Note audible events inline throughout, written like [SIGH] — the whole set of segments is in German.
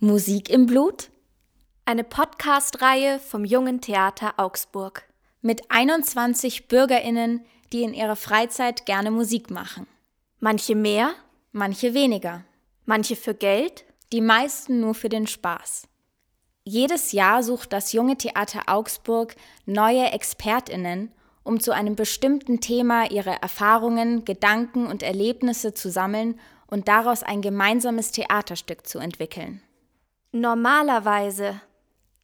Musik im Blut? Eine Podcast-Reihe vom Jungen Theater Augsburg mit 21 BürgerInnen, die in ihrer Freizeit gerne Musik machen. Manche mehr, manche weniger. Manche für Geld, die meisten nur für den Spaß. Jedes Jahr sucht das Junge Theater Augsburg neue ExpertInnen, um zu einem bestimmten Thema ihre Erfahrungen, Gedanken und Erlebnisse zu sammeln und daraus ein gemeinsames Theaterstück zu entwickeln. Normalerweise.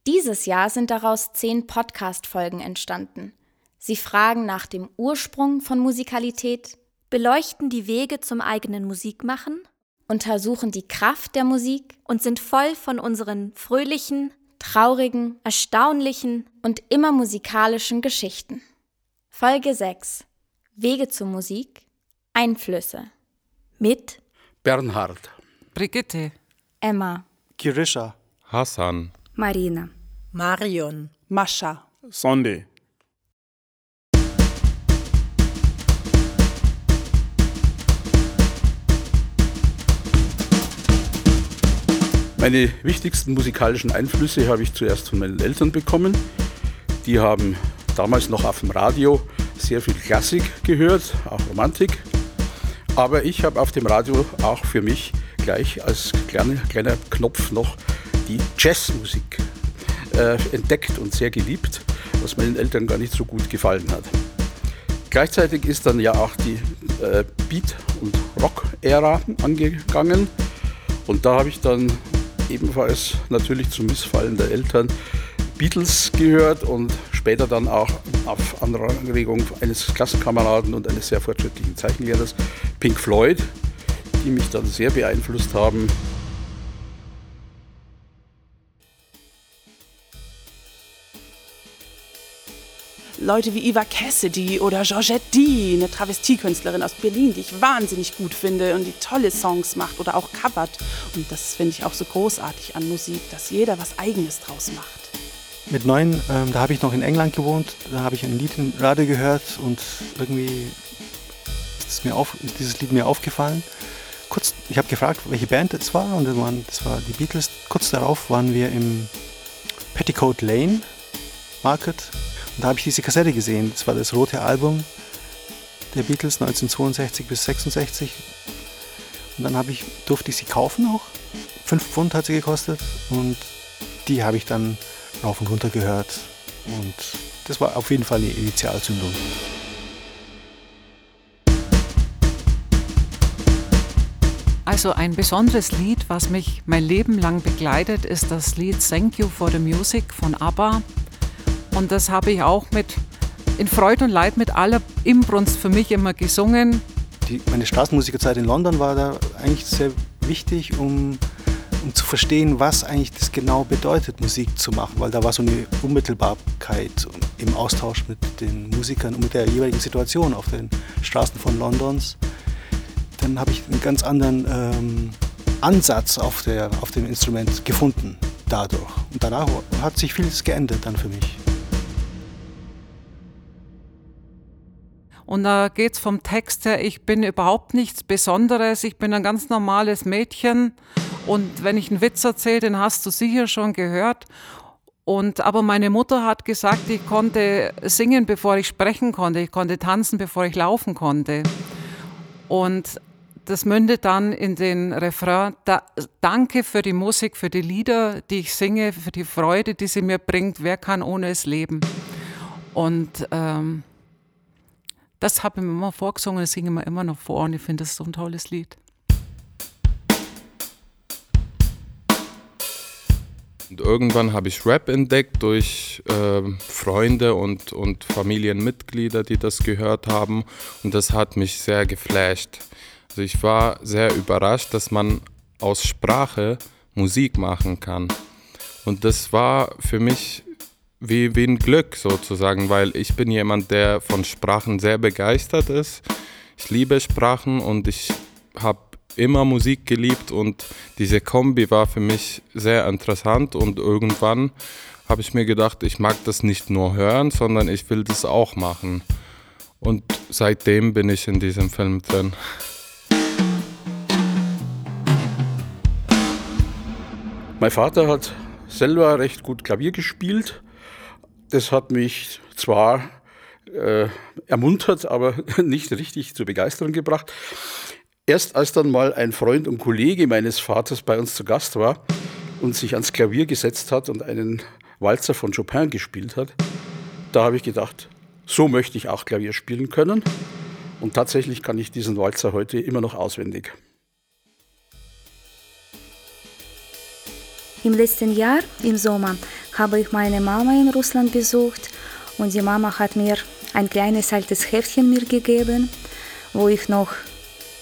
Dieses Jahr sind daraus zehn Podcast-Folgen entstanden. Sie fragen nach dem Ursprung von Musikalität, beleuchten die Wege zum eigenen Musikmachen, untersuchen die Kraft der Musik und sind voll von unseren fröhlichen, traurigen, erstaunlichen und immer musikalischen Geschichten. Folge 6 Wege zur Musik. Einflüsse. Mit Bernhard, Brigitte, Emma. Kirisha, Hassan, Marina, Marion, Mascha, Sonde. Meine wichtigsten musikalischen Einflüsse habe ich zuerst von meinen Eltern bekommen. Die haben damals noch auf dem Radio sehr viel Klassik gehört, auch Romantik. Aber ich habe auf dem Radio auch für mich gleich als kleiner, kleiner Knopf noch die Jazzmusik äh, entdeckt und sehr geliebt, was meinen Eltern gar nicht so gut gefallen hat. Gleichzeitig ist dann ja auch die äh, Beat- und Rock-Ära angegangen und da habe ich dann ebenfalls natürlich zum Missfallen der Eltern Beatles gehört und später dann auch auf Anregung eines Klassenkameraden und eines sehr fortschrittlichen Zeichenlehrers Pink Floyd, die mich dann sehr beeinflusst haben. Leute wie Eva Cassidy oder Georgette D, eine Travestiekünstlerin aus Berlin, die ich wahnsinnig gut finde und die tolle Songs macht oder auch covert. Und das finde ich auch so großartig an Musik, dass jeder was Eigenes draus macht. Mit neun, ähm, da habe ich noch in England gewohnt, da habe ich ein Lied im Radio gehört und irgendwie ist, mir auf, ist dieses Lied mir aufgefallen. Kurz, ich habe gefragt, welche Band das war und das, waren, das war die Beatles. Kurz darauf waren wir im Petticoat Lane Market und da habe ich diese Kassette gesehen. Das war das rote Album der Beatles 1962 bis 66. Und dann ich, durfte ich sie kaufen auch. Fünf Pfund hat sie gekostet und die habe ich dann rauf und runter gehört. Und das war auf jeden Fall die Initialzündung. Also ein besonderes Lied, was mich mein Leben lang begleitet, ist das Lied Thank You for the Music von ABBA. Und das habe ich auch mit in Freude und Leid mit aller Imbrunst für mich immer gesungen. Die, meine Straßenmusikerzeit in London war da eigentlich sehr wichtig, um, um zu verstehen, was eigentlich das genau bedeutet, Musik zu machen, weil da war so eine Unmittelbarkeit im Austausch mit den Musikern und mit der jeweiligen Situation auf den Straßen von Londons. Dann habe ich einen ganz anderen ähm, Ansatz auf, der, auf dem Instrument gefunden dadurch. Und danach hat sich vieles geändert dann für mich. Und da geht es vom Text her, ich bin überhaupt nichts Besonderes, ich bin ein ganz normales Mädchen. Und wenn ich einen Witz erzähle, den hast du sicher schon gehört. Und, aber meine Mutter hat gesagt, ich konnte singen, bevor ich sprechen konnte. Ich konnte tanzen, bevor ich laufen konnte. Und das mündet dann in den Refrain, da, danke für die Musik, für die Lieder, die ich singe, für die Freude, die sie mir bringt. Wer kann ohne es leben? Und ähm, das habe ich mir immer vorgesungen, das singe ich immer noch vor und ich finde das so ein tolles Lied. Und irgendwann habe ich Rap entdeckt durch äh, Freunde und, und Familienmitglieder, die das gehört haben. Und das hat mich sehr geflasht. Also ich war sehr überrascht, dass man aus Sprache Musik machen kann. Und das war für mich wie, wie ein Glück sozusagen, weil ich bin jemand, der von Sprachen sehr begeistert ist. Ich liebe Sprachen und ich habe immer Musik geliebt und diese Kombi war für mich sehr interessant und irgendwann habe ich mir gedacht, ich mag das nicht nur hören, sondern ich will das auch machen. Und seitdem bin ich in diesem Film drin. Mein Vater hat selber recht gut Klavier gespielt. Das hat mich zwar äh, ermuntert, aber [LAUGHS] nicht richtig zur Begeisterung gebracht. Erst als dann mal ein Freund und Kollege meines Vaters bei uns zu Gast war und sich ans Klavier gesetzt hat und einen Walzer von Chopin gespielt hat, da habe ich gedacht, so möchte ich auch Klavier spielen können. Und tatsächlich kann ich diesen Walzer heute immer noch auswendig. Im letzten Jahr, im Sommer, habe ich meine Mama in Russland besucht und die Mama hat mir ein kleines altes Heftchen mir gegeben, wo ich noch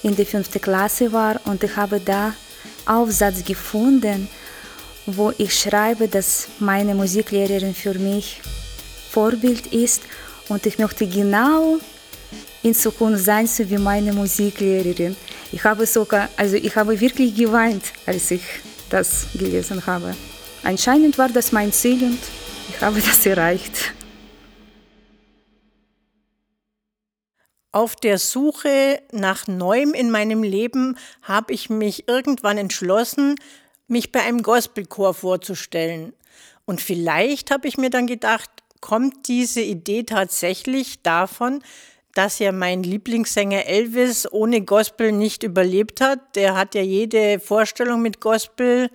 in der fünften Klasse war und ich habe da Aufsatz gefunden, wo ich schreibe, dass meine Musiklehrerin für mich Vorbild ist und ich möchte genau in Zukunft sein, so wie meine Musiklehrerin. Ich habe sogar, also ich habe wirklich geweint, als ich das gelesen habe. Anscheinend war das mein Ziel und ich habe das erreicht. Auf der Suche nach Neuem in meinem Leben habe ich mich irgendwann entschlossen, mich bei einem Gospelchor vorzustellen. Und vielleicht habe ich mir dann gedacht, kommt diese Idee tatsächlich davon, dass ja mein Lieblingssänger Elvis ohne Gospel nicht überlebt hat. Der hat ja jede Vorstellung mit Gospel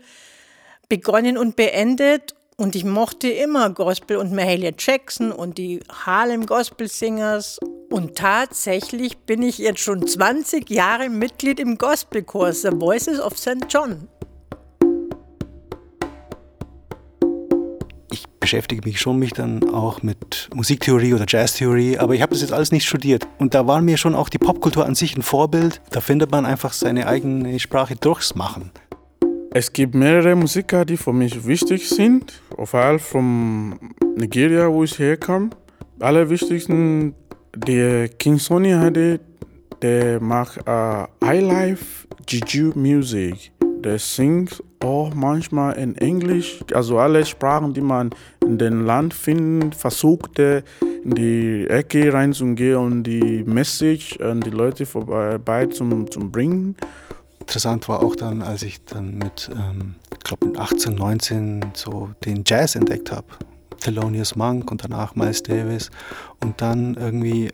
begonnen und beendet. Und ich mochte immer Gospel und Mahalia Jackson und die Harlem Gospel Singers und tatsächlich bin ich jetzt schon 20 Jahre Mitglied im Gospelchor The Voices of St. John. Ich beschäftige mich schon mich dann auch mit Musiktheorie oder Jazztheorie, aber ich habe das jetzt alles nicht studiert. Und da war mir schon auch die Popkultur an sich ein Vorbild. Da findet man einfach seine eigene Sprache durchs Machen. Es gibt mehrere Musiker, die für mich wichtig sind. Jeden Fall von Nigeria, wo ich herkomme. Alle wichtigsten der King Sony hatte, der macht uh, Highlife Juju Music. Der singt auch manchmal in Englisch. Also alle Sprachen, die man in dem Land findet, versucht er in die Ecke reinzugehen und die Message an die Leute vorbei zum bringen. Interessant war auch dann, als ich dann mit, ähm, ich glaube mit 18, 19 so den Jazz entdeckt habe. Thelonious Monk und danach Miles Davis und dann irgendwie äh,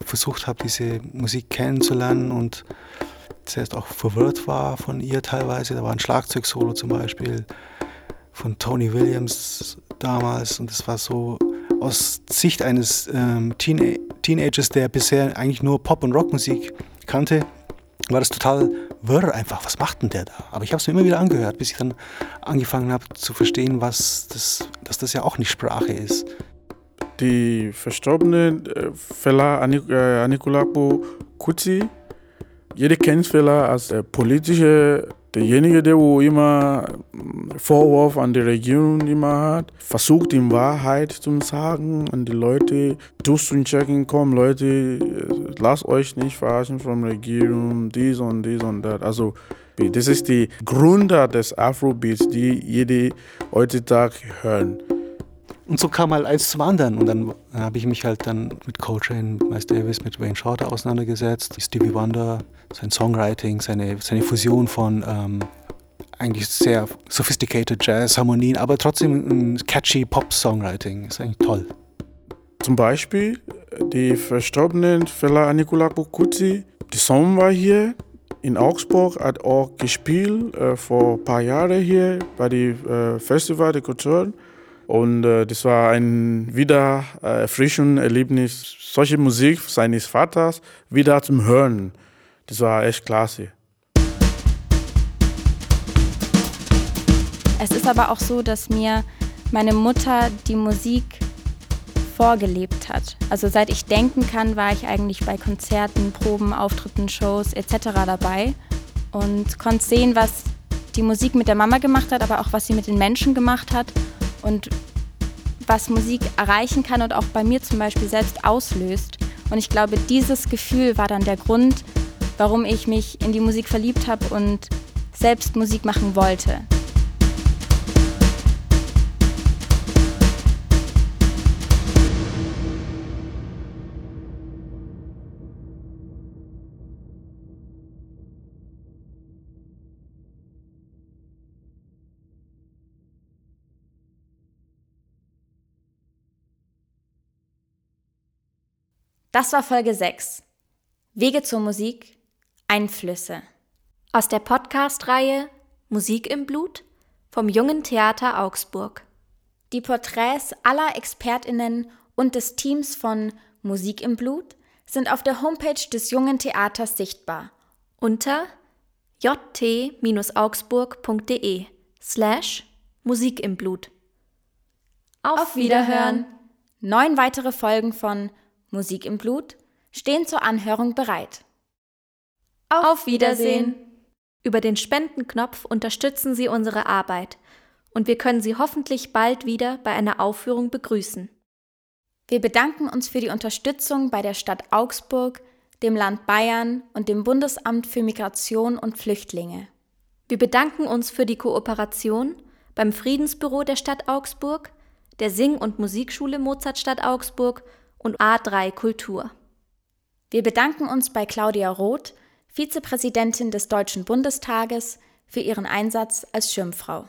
versucht habe, diese Musik kennenzulernen und zuerst auch verwirrt war von ihr teilweise. Da war ein Schlagzeugsolo zum Beispiel von Tony Williams damals und das war so aus Sicht eines ähm, Teen Teenagers, der bisher eigentlich nur Pop- und Rockmusik kannte, war das total wirr einfach. Was macht denn der da? Aber ich habe es mir immer wieder angehört, bis ich dann angefangen habe zu verstehen, was das, dass das ja auch nicht Sprache ist. Die verstorbene äh, Fela äh, Anikulapo Kuti, jeder kennt Fela als äh, politische Derjenige, der wo immer mm, Vorwurf an die Regierung immer hat, versucht die Wahrheit zu sagen an die Leute, durchzuchecken, komm Leute, äh, lasst euch nicht verarschen von der Regierung, dies und dies und das. Also das ist die Gründer des Afrobeats, die jede heutzutage hören. Und so kam halt eins zum anderen. Und dann habe ich mich halt dann mit Coltrane, Miles Davis, mit Wayne Shorter auseinandergesetzt. Stevie Wonder, sein Songwriting, seine, seine Fusion von ähm, eigentlich sehr sophisticated Jazz-Harmonien, aber trotzdem ein catchy Pop-Songwriting. Ist eigentlich toll. Zum Beispiel die verstorbenen Fela Anikula Kuti. Die Song war hier in Augsburg, hat auch gespielt äh, vor ein paar Jahren hier bei dem äh, Festival der Kultur. Und äh, das war ein wieder äh, erfrischendes Erlebnis, solche Musik seines Vaters wieder zum Hören. Das war echt klasse. Es ist aber auch so, dass mir meine Mutter die Musik vorgelebt hat. Also seit ich denken kann, war ich eigentlich bei Konzerten, Proben, Auftritten, Shows etc. dabei und konnte sehen, was die Musik mit der Mama gemacht hat, aber auch was sie mit den Menschen gemacht hat und was Musik erreichen kann und auch bei mir zum Beispiel selbst auslöst. Und ich glaube, dieses Gefühl war dann der Grund, warum ich mich in die Musik verliebt habe und selbst Musik machen wollte. Das war Folge 6. Wege zur Musik, Einflüsse. Aus der Podcast-Reihe Musik im Blut vom Jungen Theater Augsburg. Die Porträts aller ExpertInnen und des Teams von Musik im Blut sind auf der Homepage des Jungen Theaters sichtbar unter jt-augsburg.de slash Musik im Blut. Auf Wiederhören! Neun weitere Folgen von Musik im Blut stehen zur Anhörung bereit. Auf Wiedersehen! Über den Spendenknopf unterstützen Sie unsere Arbeit und wir können Sie hoffentlich bald wieder bei einer Aufführung begrüßen. Wir bedanken uns für die Unterstützung bei der Stadt Augsburg, dem Land Bayern und dem Bundesamt für Migration und Flüchtlinge. Wir bedanken uns für die Kooperation beim Friedensbüro der Stadt Augsburg, der Sing- und Musikschule Mozartstadt Augsburg und A3 Kultur. Wir bedanken uns bei Claudia Roth, Vizepräsidentin des Deutschen Bundestages, für ihren Einsatz als Schirmfrau.